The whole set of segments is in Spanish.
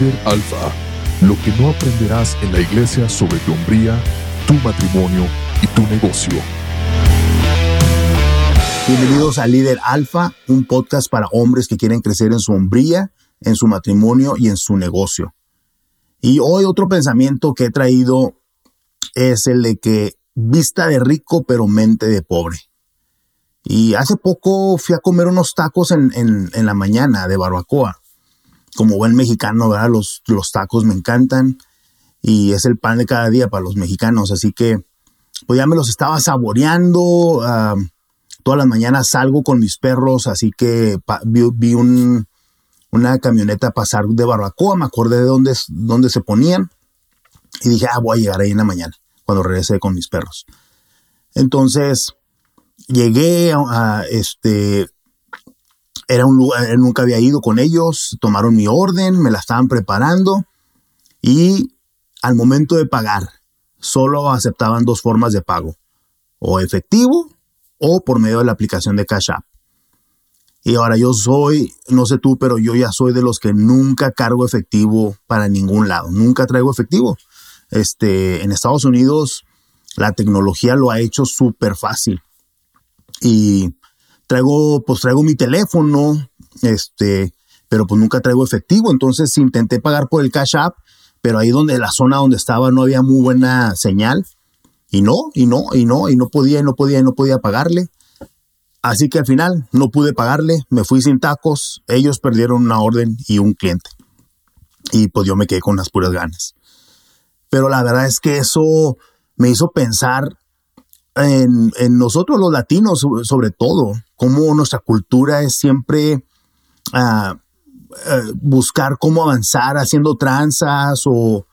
Líder Alfa, lo que no aprenderás en la iglesia sobre tu hombría, tu matrimonio y tu negocio. Bienvenidos a Líder Alfa, un podcast para hombres que quieren crecer en su hombría, en su matrimonio y en su negocio. Y hoy otro pensamiento que he traído es el de que vista de rico pero mente de pobre. Y hace poco fui a comer unos tacos en, en, la mañana de barbacoa. Como buen mexicano, ¿verdad? Los, los tacos me encantan y es el pan de cada día para los mexicanos. Así que, pues ya me los estaba saboreando. todas las mañanas salgo con mis perros, así que vi, un, una camioneta pasar de barbacoa, me acordé de dónde, dónde se ponían y dije, ah, voy a llegar ahí en la mañana, cuando regrese con mis perros. Entonces, llegué a, este, era un lugar, nunca había ido con ellos, tomaron mi orden, me la estaban preparando y al momento de pagar, solo aceptaban dos formas de pago, o efectivo o por medio de la aplicación de Cash App. Y ahora yo soy, no sé tú, pero yo ya soy de los que nunca cargo efectivo para ningún lado, nunca traigo efectivo. Este, en Estados Unidos la tecnología lo ha hecho súper fácil y traigo, pues traigo mi teléfono, este, pero pues nunca traigo efectivo. Entonces intenté pagar por el Cash App, pero ahí donde la zona donde estaba no había muy buena señal. Y no, y no, y no, y no podía, y no podía, y no podía pagarle. Así que al final no pude pagarle, me fui sin tacos, ellos perdieron una orden y un cliente. Y pues yo me quedé con las puras ganas. Pero la verdad es que eso me hizo pensar en, nosotros los latinos, sobre todo, cómo nuestra cultura es siempre ah, ah, buscar cómo avanzar haciendo tranzas o,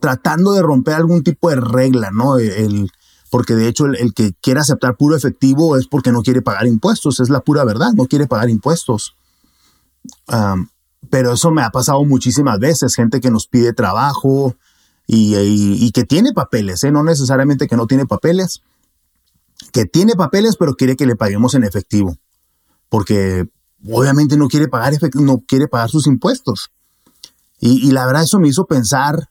tratando de romper algún tipo de regla, ¿no? El, porque de hecho el, que quiere aceptar puro efectivo es porque no quiere pagar impuestos, es la pura verdad, no quiere pagar impuestos. Ah, pero eso me ha pasado muchísimas veces, gente que nos pide trabajo, y, que tiene papeles, ¿eh? no necesariamente que no tiene papeles, que tiene papeles pero quiere que le paguemos en efectivo, porque obviamente no quiere pagar, no quiere pagar sus impuestos. Y, la verdad eso me hizo pensar,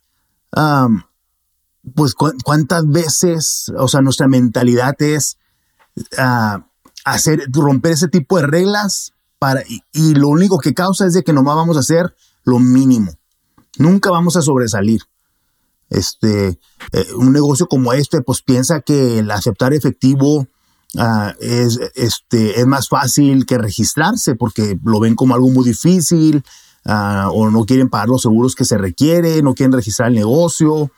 pues cuántas veces, o sea, nuestra mentalidad es ah, romper ese tipo de reglas y, y, lo único que causa es de que nomás vamos a hacer lo mínimo. Nunca vamos a sobresalir. Este, eh, un negocio como este, pues piensa que el aceptar efectivo ah, es, este, es más fácil que registrarse porque lo ven como algo muy difícil ah, o no quieren pagar los seguros que se requiere, no quieren registrar el negocio.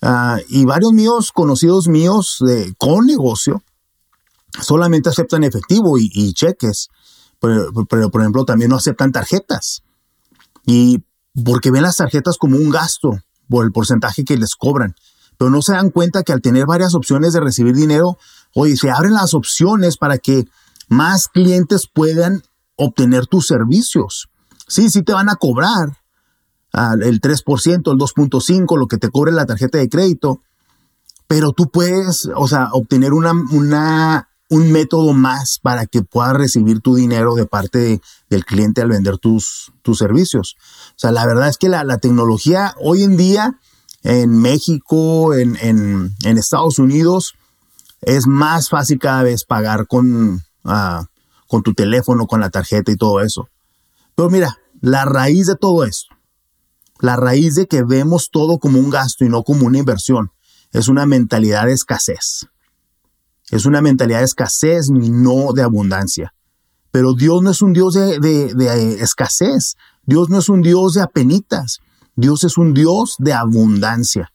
Ah, y varios míos, conocidos míos con negocio, solamente aceptan efectivo y, cheques, pero, pero, por ejemplo también no aceptan tarjetas. Y porque ven las tarjetas como un gasto por el porcentaje que les cobran. Pero no se dan cuenta que al tener varias opciones de recibir dinero, oye, se abren las opciones para que más clientes puedan obtener tus servicios. Sí, sí te van a cobrar el 3%, el 2.5%, lo que te cobre la tarjeta de crédito, pero tú puedes, o sea, obtener una, una un método más para que puedas recibir tu dinero de parte del cliente al vender tus, tus servicios. O sea, la verdad es que la, tecnología hoy en día en México, en, Estados Unidos, es más fácil cada vez pagar con, ah, con tu teléfono, con la tarjeta y todo eso. Pero mira, la raíz de todo eso, la raíz de que vemos todo como un gasto y no como una inversión, es una mentalidad de escasez. Es una mentalidad de escasez y no de abundancia. Pero Dios no es un Dios de, de, escasez. Dios no es un Dios de apenitas. Dios es un Dios de abundancia.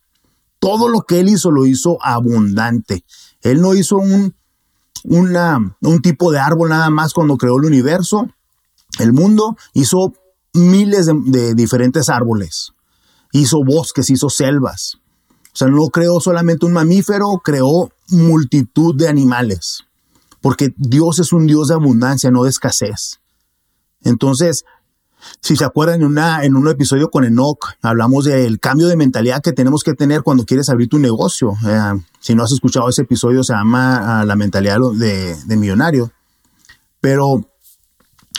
Todo lo que Él hizo lo hizo abundante. Él no hizo un, un tipo de árbol nada más cuando creó el universo, el mundo. Hizo miles de, de diferentes árboles. Hizo bosques, hizo selvas. O sea, no creó solamente un mamífero, creó multitud de animales, porque Dios es un Dios de abundancia, no de escasez. Entonces, si se acuerdan en, una, en un episodio con Enoch, hablamos del cambio de mentalidad que tenemos que tener cuando quieres abrir tu negocio. Eh, si no has escuchado ese episodio, se llama ah, La mentalidad de, de millonario. Pero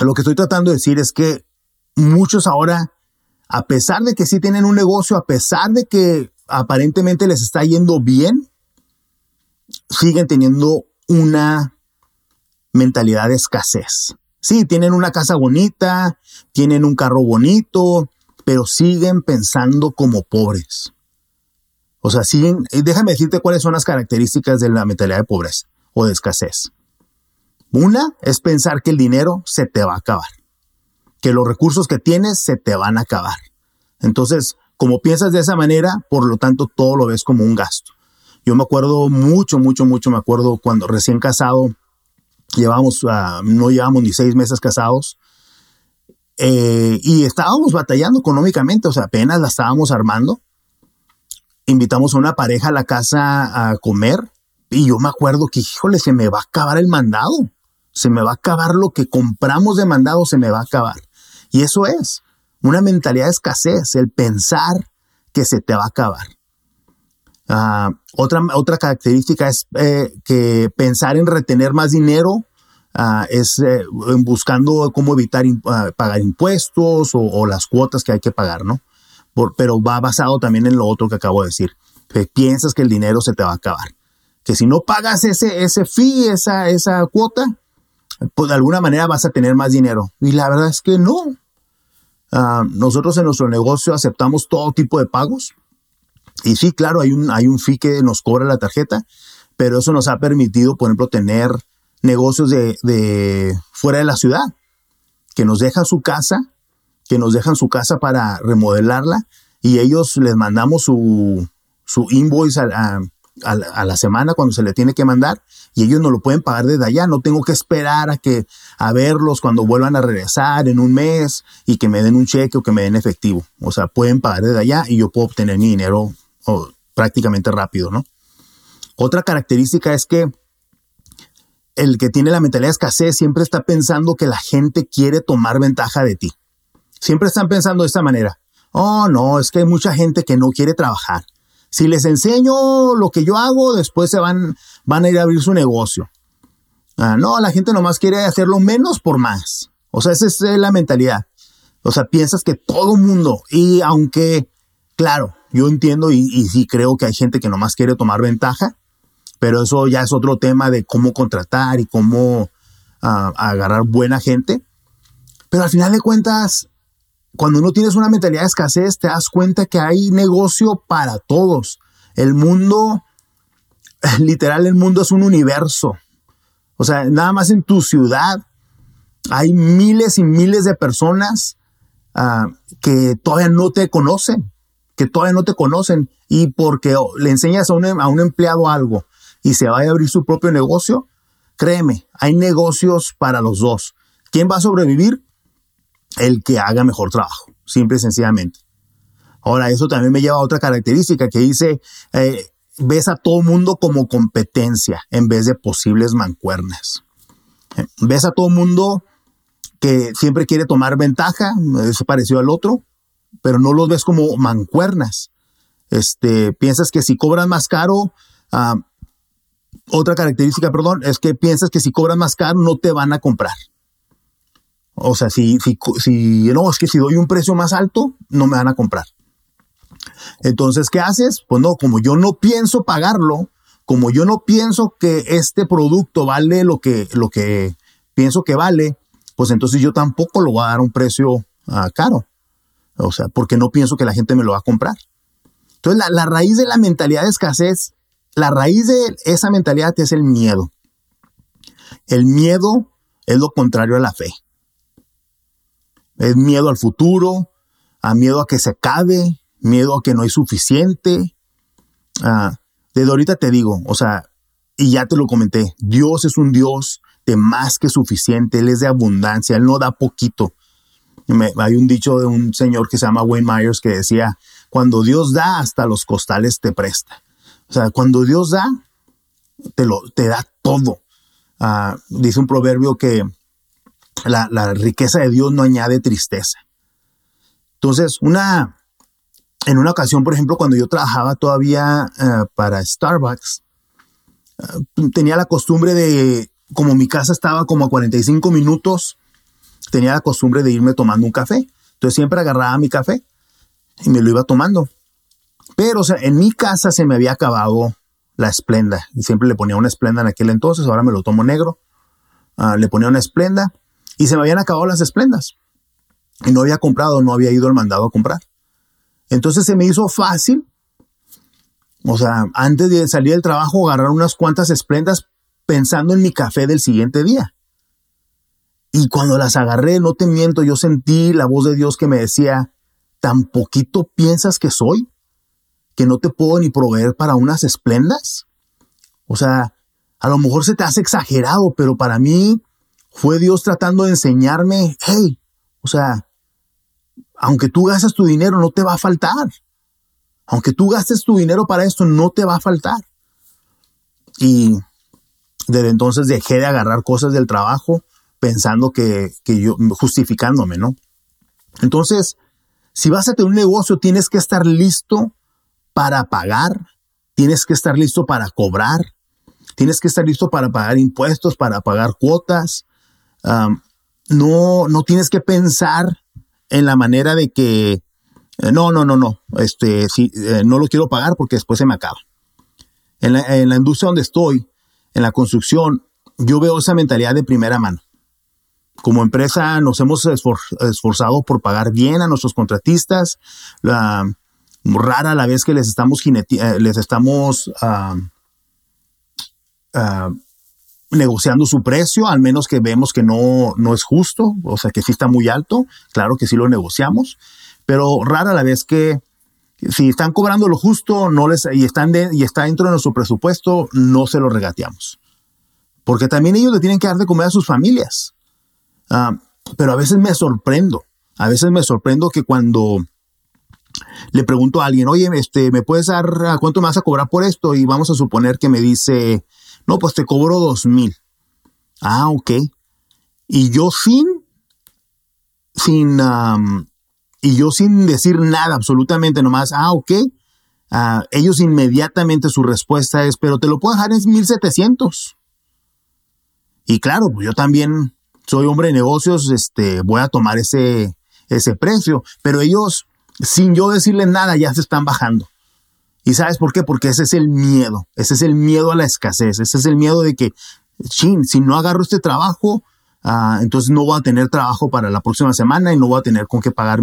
lo que estoy tratando de decir es que muchos ahora a pesar de que sí tienen un negocio, a pesar de que aparentemente les está yendo bien, siguen teniendo una mentalidad de escasez. Sí, tienen una casa bonita, tienen un carro bonito, pero siguen pensando como pobres. O sea, siguen, déjame decirte cuáles son las características de la mentalidad de pobreza o de escasez. Una es pensar que el dinero se te va a acabar, que los recursos que tienes se te van a acabar. Entonces, como piensas de esa manera, por lo tanto, todo lo ves como un gasto. Yo me acuerdo mucho, mucho, mucho, me acuerdo cuando recién casado, llevamos, uh, no llevamos ni seis meses casados, eh, y estábamos batallando económicamente, o sea, apenas la estábamos armando. Invitamos a una pareja a la casa a comer y yo me acuerdo que, híjole, se me va a acabar el mandado, se me va a acabar lo que compramos de mandado, se me va a acabar. Y eso es una mentalidad de escasez, el pensar que se te va a acabar. Ah, otra, otra característica es eh, que pensar en retener más dinero ah, es eh, buscando cómo evitar ah, pagar impuestos o, las cuotas que hay que pagar, ¿no? pero va basado también en lo otro que acabo de decir, que piensas que el dinero se te va a acabar, que si no pagas ese, ese fee, esa, esa cuota, pues de alguna manera vas a tener más dinero. Y la verdad es que no. nosotros en nuestro negocio aceptamos todo tipo de pagos y sí, claro, hay un, hay un fee que nos cobra la tarjeta, pero eso nos ha permitido, por ejemplo, tener negocios de, de fuera de la ciudad, que nos dejan su casa, que nos dejan su casa para remodelarla y ellos les mandamos su, su invoice a, a, la semana cuando se le tiene que mandar y ellos no lo pueden pagar desde allá. No tengo que esperar a que a verlos cuando vuelvan a regresar en un mes y que me den un cheque o que me den efectivo. O sea, pueden pagar desde allá y yo puedo obtener mi dinero o prácticamente rápido, ¿no? Otra característica es que el que tiene la mentalidad de escasez siempre está pensando que la gente quiere tomar ventaja de ti. Siempre están pensando de esta manera. Oh, no, es que hay mucha gente que no quiere trabajar. Si les enseño lo que yo hago, después se van, van a ir a abrir su negocio. Ah, no, la gente nomás quiere hacerlo menos por más. O sea, esa es la mentalidad. O sea, piensas que todo mundo, y aunque, claro, yo entiendo y, sí creo que hay gente que nomás quiere tomar ventaja, pero eso ya es otro tema de cómo contratar y cómo ah, agarrar buena gente. Pero al final de cuentas, cuando no tienes una mentalidad de escasez, te das cuenta que hay negocio para todos. El mundo, literal, el mundo es un universo. O sea, nada más en tu ciudad hay miles y miles de personas ah, que todavía no te conocen que todavía no te conocen y porque le enseñas a un, a un empleado algo y se va a abrir su propio negocio, créeme, hay negocios para los dos. ¿Quién va a sobrevivir? El que haga mejor trabajo, simple y sencillamente. Ahora, eso también me lleva a otra característica que dice, eh, ves a todo mundo como competencia en vez de posibles mancuernas. Eh, ves a todo mundo que siempre quiere tomar ventaja, eso pareció al otro, pero no los ves como mancuernas. Este, piensas que si cobran más caro, ah, otra característica, perdón, es que piensas que si cobran más caro no te van a comprar. O sea, si, si, si no, es que si doy un precio más alto, no me van a comprar. Entonces, ¿qué haces? Pues no, como yo no pienso pagarlo, como yo no pienso que este producto vale lo que, lo que pienso que vale, pues entonces yo tampoco lo voy a dar a un precio ah, caro. O sea, porque no pienso que la gente me lo va a comprar. Entonces, la, raíz de la mentalidad de escasez, la raíz de esa mentalidad es el miedo. El miedo es lo contrario a la fe. Es miedo al futuro, a miedo a que se acabe, miedo a que no hay suficiente. Ah, desde ahorita te digo, o sea, y ya te lo comenté, Dios es un Dios de más que suficiente, Él es de abundancia, Él no da poquito, hay un dicho de un señor que se llama Wayne Myers que decía, cuando Dios da, hasta los costales te presta. O sea, cuando Dios da, te, lo, te da todo. Ah, dice un proverbio que la, riqueza de Dios no añade tristeza. Entonces, una, en una ocasión, por ejemplo, cuando yo trabajaba todavía eh, para Starbucks, eh, tenía la costumbre de, como mi casa estaba como a 45 minutos tenía la costumbre de irme tomando un café. Entonces siempre agarraba mi café y me lo iba tomando. Pero o sea, en mi casa se me había acabado la esplenda. Siempre le ponía una esplenda en aquel entonces, ahora me lo tomo negro. Ah, le ponía una esplenda y se me habían acabado las esplendas. Y no había comprado, no había ido al mandado a comprar. Entonces se me hizo fácil. O sea, antes de salir del trabajo, agarrar unas cuantas esplendas pensando en mi café del siguiente día. Y cuando las agarré, no te miento, yo sentí la voz de Dios que me decía, ¿tan poquito piensas que soy? ¿Que no te puedo ni proveer para unas esplendas? O sea, a lo mejor se te hace exagerado, pero para mí fue Dios tratando de enseñarme, hey, o sea, aunque tú gastes tu dinero, no te va a faltar. Aunque tú gastes tu dinero para esto, no te va a faltar. Y desde entonces dejé de agarrar cosas del trabajo pensando que, que yo, justificándome, ¿no? Entonces, si vas a tener un negocio, tienes que estar listo para pagar, tienes que estar listo para cobrar, tienes que estar listo para pagar impuestos, para pagar cuotas. no, no tienes que pensar en la manera de que eh, no, no, no, no, este, sí, eh, no lo quiero pagar porque después se me acaba. En la, en la industria donde estoy, en la construcción, yo veo esa mentalidad de primera mano. Como empresa nos hemos esforzado por pagar bien a nuestros contratistas. Rara la vez que les estamos, eh, les estamos negociando su precio, al menos que vemos que no, no es justo, o sea, que sí está muy alto, claro que sí lo negociamos, pero rara la vez que si están cobrando lo justo no les, y, están y está dentro de nuestro presupuesto, no se lo regateamos. Porque también ellos le tienen que dar de comer a sus familias. Ah, pero a veces me sorprendo, a veces me sorprendo que cuando le pregunto a alguien, oye, este, ¿me puedes dar cuánto me vas a cobrar por esto? Y vamos a suponer que me dice, no, pues te cobro dos mil. Ah, ok. Y yo sin, sin, y yo sin decir nada, absolutamente nomás, ah, ok. Ah, ellos inmediatamente su respuesta es, pero te lo puedo dejar en 1700. Y claro, pues yo también soy hombre de negocios, este, voy a tomar ese, ese precio, pero ellos, sin yo decirles nada, ya se están bajando. ¿Y sabes por qué? Porque ese es el miedo, ese es el miedo a la escasez, ese es el miedo de que, chin, si no agarro este trabajo, ah, entonces no voy a tener trabajo para la próxima semana y no voy a tener con qué pagar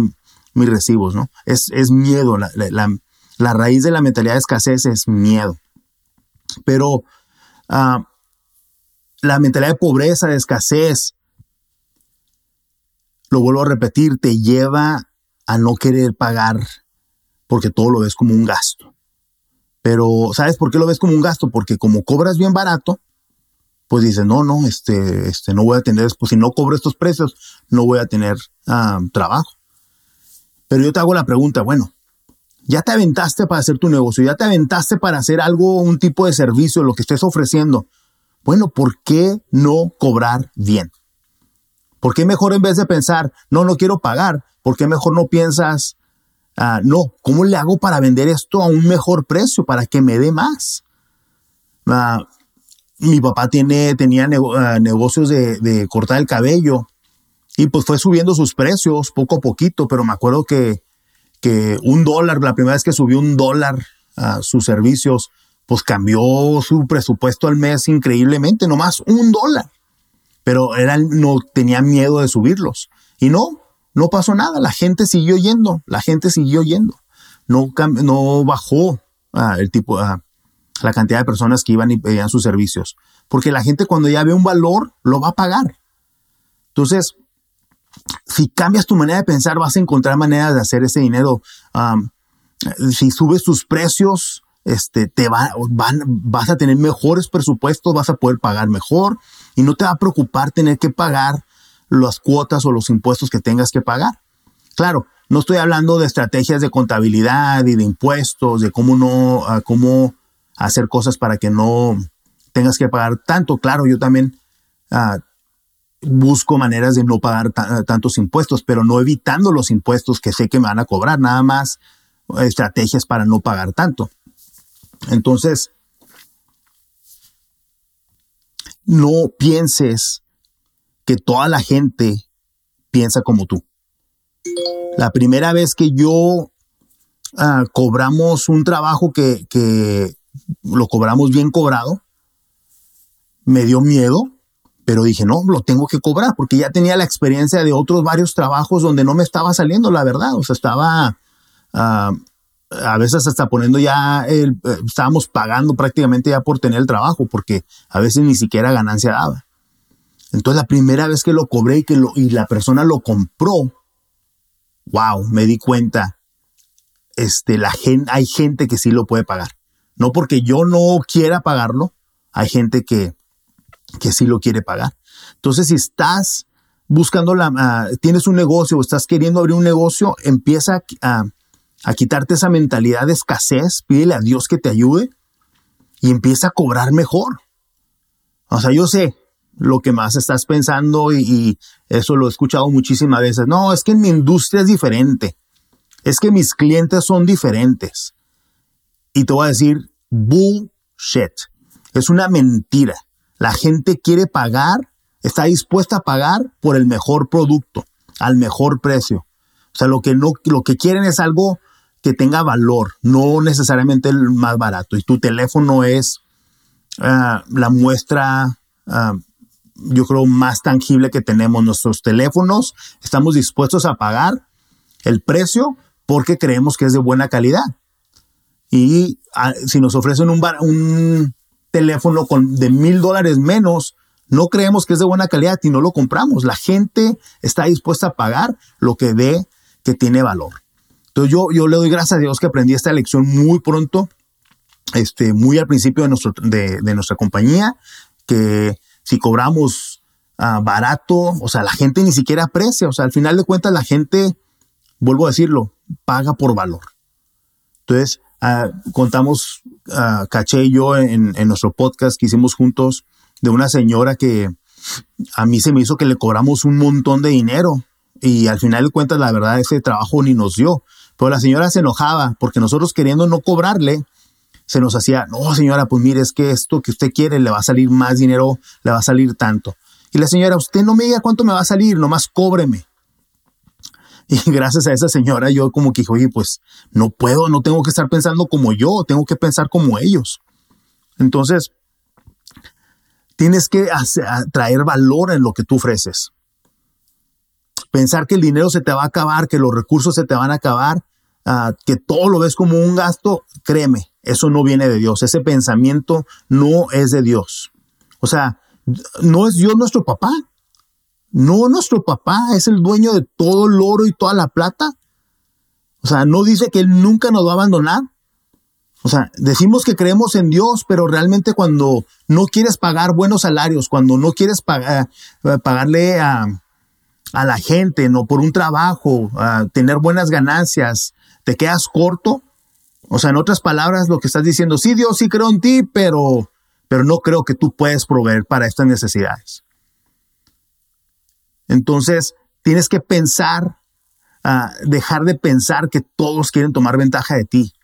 mis recibos, ¿no? Es, es miedo, la, la, raíz de la mentalidad de escasez es miedo. Pero ah, la mentalidad de pobreza, de escasez, lo vuelvo a repetir, te lleva a no querer pagar porque todo lo ves como un gasto. Pero, ¿sabes por qué lo ves como un gasto? Porque como cobras bien barato, pues dices, no, no, este, este, no voy a tener, pues si no cobro estos precios, no voy a tener ah, trabajo. Pero yo te hago la pregunta, bueno, ya te aventaste para hacer tu negocio, ya te aventaste para hacer algo, un tipo de servicio, lo que estés ofreciendo. Bueno, ¿por qué no cobrar bien? ¿Por qué mejor en vez de pensar, no, no quiero pagar, ¿por qué mejor no piensas, Ah, no, ¿cómo le hago para vender esto a un mejor precio, para que me dé más? Ah, mi papá tiene, tenía ah, negocios de, cortar el cabello y pues fue subiendo sus precios poco a poquito, pero me acuerdo que, que un dólar, la primera vez que subió un dólar a sus servicios, pues cambió su presupuesto al mes increíblemente, nomás un dólar. Pero era, no tenía miedo de subirlos. Y no, no pasó nada, la gente siguió yendo, la gente siguió yendo. No, no bajó ah, el tipo, ah, la cantidad de personas que iban y pedían sus servicios. Porque la gente cuando ya ve un valor, lo va a pagar. Entonces, si cambias tu manera de pensar, vas a encontrar maneras de hacer ese dinero. si subes tus precios, este, te va, van, vas a tener mejores presupuestos, vas a poder pagar mejor y no te va a preocupar tener que pagar las cuotas o los impuestos que tengas que pagar. Claro, no estoy hablando de estrategias de contabilidad y de impuestos, de cómo no, ah, cómo hacer cosas para que no tengas que pagar tanto. Claro, yo también ah, busco maneras de no pagar tantos impuestos, pero no evitando los impuestos que sé que me van a cobrar, nada más estrategias para no pagar tanto. Entonces, no pienses que toda la gente piensa como tú. La primera vez que yo ah, cobramos un trabajo que, que lo cobramos bien cobrado. Me dio miedo, pero dije, no, lo tengo que cobrar porque ya tenía la experiencia de otros varios trabajos donde no me estaba saliendo, la verdad. O sea, estaba ah, a veces hasta poniendo ya, el, eh, estábamos pagando prácticamente ya por tener el trabajo porque a veces ni siquiera ganancia daba. Entonces la primera vez que lo cobré y que lo, y la persona lo compró, wow, me di cuenta, este, la gente, hay gente que sí lo puede pagar. No porque yo no quiera pagarlo, hay gente que, que sí lo quiere pagar. Entonces, si estás buscando la, uh, tienes un negocio o estás queriendo abrir un negocio, empieza a, a quitarte esa mentalidad de escasez, pídele a Dios que te ayude y empieza a cobrar mejor. O sea, yo sé, lo que más estás pensando y, eso lo he escuchado muchísimas veces. No, es que en mi industria es diferente. Es que mis clientes son diferentes. Y te voy a decir, bullshit. Es una mentira. La gente quiere pagar, está dispuesta a pagar por el mejor producto, al mejor precio. O sea, lo que no, lo que quieren es algo que tenga valor, no necesariamente el más barato. Y tu teléfono es uh, la muestra uh, yo creo, más tangible que tenemos. Nuestros teléfonos, estamos dispuestos a pagar el precio porque creemos que es de buena calidad. Y ah, si nos ofrecen un, un teléfono con, de mil dólares menos, no creemos que es de buena calidad y no lo compramos. La gente está dispuesta a pagar lo que ve que tiene valor. Entonces yo, yo le doy gracias a Dios que aprendí esta lección muy pronto, este, muy al principio de, nuestro, de, nuestra compañía, que si cobramos ah, barato, o sea, la gente ni siquiera aprecia, o sea, al final de cuentas la gente, vuelvo a decirlo, paga por valor. Entonces, ah, contamos, uh, Caché y yo en, nuestro podcast que hicimos juntos de una señora que a mí se me hizo que le cobramos un montón de dinero y al final de cuentas la verdad ese trabajo ni nos dio. Pero la señora se enojaba porque nosotros queriendo no cobrarle, se nos hacía, no señora, pues mire, es que esto que usted quiere le va a salir más dinero, le va a salir tanto. Y la señora, usted no me diga cuánto me va a salir, nomás cóbreme. Y gracias a esa señora yo como que dije, oye, pues no puedo, no tengo que estar pensando como yo, tengo que pensar como ellos. Entonces, tienes que traer valor en lo que tú ofreces. Pensar que el dinero se te va a acabar, que los recursos se te van a acabar, uh, que todo lo ves como un gasto, créeme, eso no viene de Dios. Ese pensamiento no es de Dios. O sea, no es Dios nuestro papá. No, nuestro papá es el dueño de todo el oro y toda la plata. O sea, no dice que Él nunca nos va a abandonar. O sea, decimos que creemos en Dios, pero realmente cuando no quieres pagar buenos salarios, cuando no quieres eh, pagarle a, a, la gente, no por un trabajo, a tener buenas ganancias, te quedas corto, o sea, en otras palabras, lo que estás diciendo, sí, Dios, sí creo en ti, pero, pero no creo que tú puedes proveer para estas necesidades. Entonces, tienes que pensar, uh, dejar de pensar que todos quieren tomar ventaja de ti.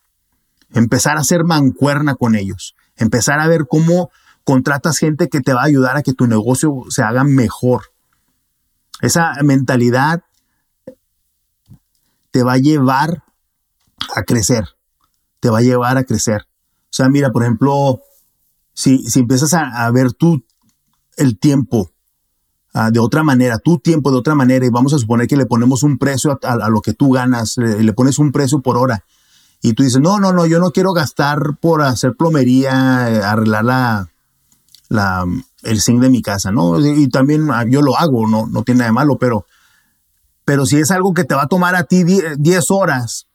Empezar a hacer mancuerna con ellos. Empezar a ver cómo contratas gente que te va a ayudar a que tu negocio se haga mejor. Esa mentalidad te va a llevar a crecer te va a llevar a crecer. O sea, mira, por ejemplo, si, si empiezas a, ver tú el tiempo uh, de otra manera, tu tiempo de otra manera, y vamos a suponer que le ponemos un precio a, lo que tú ganas, le, le, pones un precio por hora, y tú dices, no, no, no, yo no quiero gastar por hacer plomería, eh, arreglar la, la, el zinc de mi casa, ¿no? Y también ah, yo lo hago, no, no tiene nada de malo, pero, pero si es algo que te va a tomar a ti 10 horas,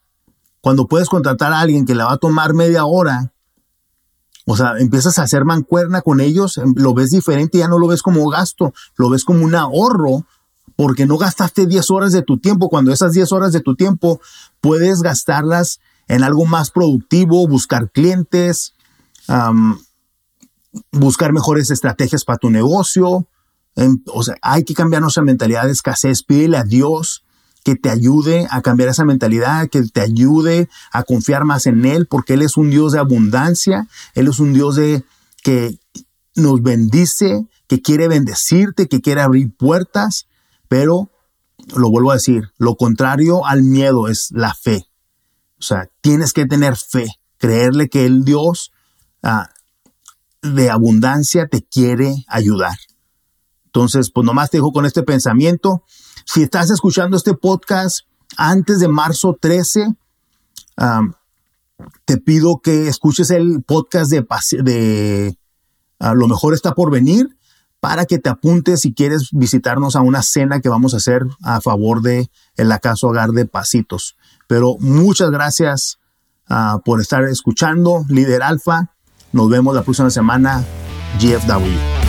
cuando puedes contratar a alguien que le va a tomar media hora, o sea, empiezas a hacer mancuerna con ellos, em, lo ves diferente, ya no lo ves como gasto, lo ves como un ahorro, porque no gastaste 10 horas de tu tiempo, cuando esas 10 horas de tu tiempo puedes gastarlas en algo más productivo, buscar clientes, buscar mejores estrategias para tu negocio. En, o sea, hay que cambiar nuestra mentalidad de escasez, pídele a Dios que te ayude a cambiar esa mentalidad, que te ayude a confiar más en Él, porque Él es un Dios de abundancia, Él es un Dios de que nos bendice, que quiere bendecirte, que quiere abrir puertas, pero lo vuelvo a decir, lo contrario al miedo es la fe. O sea, tienes que tener fe, creerle que el Dios ah, de abundancia te quiere ayudar. Entonces, pues nomás te dejo con este pensamiento. Si estás escuchando este podcast antes de marzo 13, te pido que escuches el podcast de, de Lo mejor está por venir para que te apuntes si quieres visitarnos a una cena que vamos a hacer a favor de el acaso hogar de Pasitos. Pero muchas gracias ah, por estar escuchando, líder alfa. Nos vemos la próxima semana, GFW.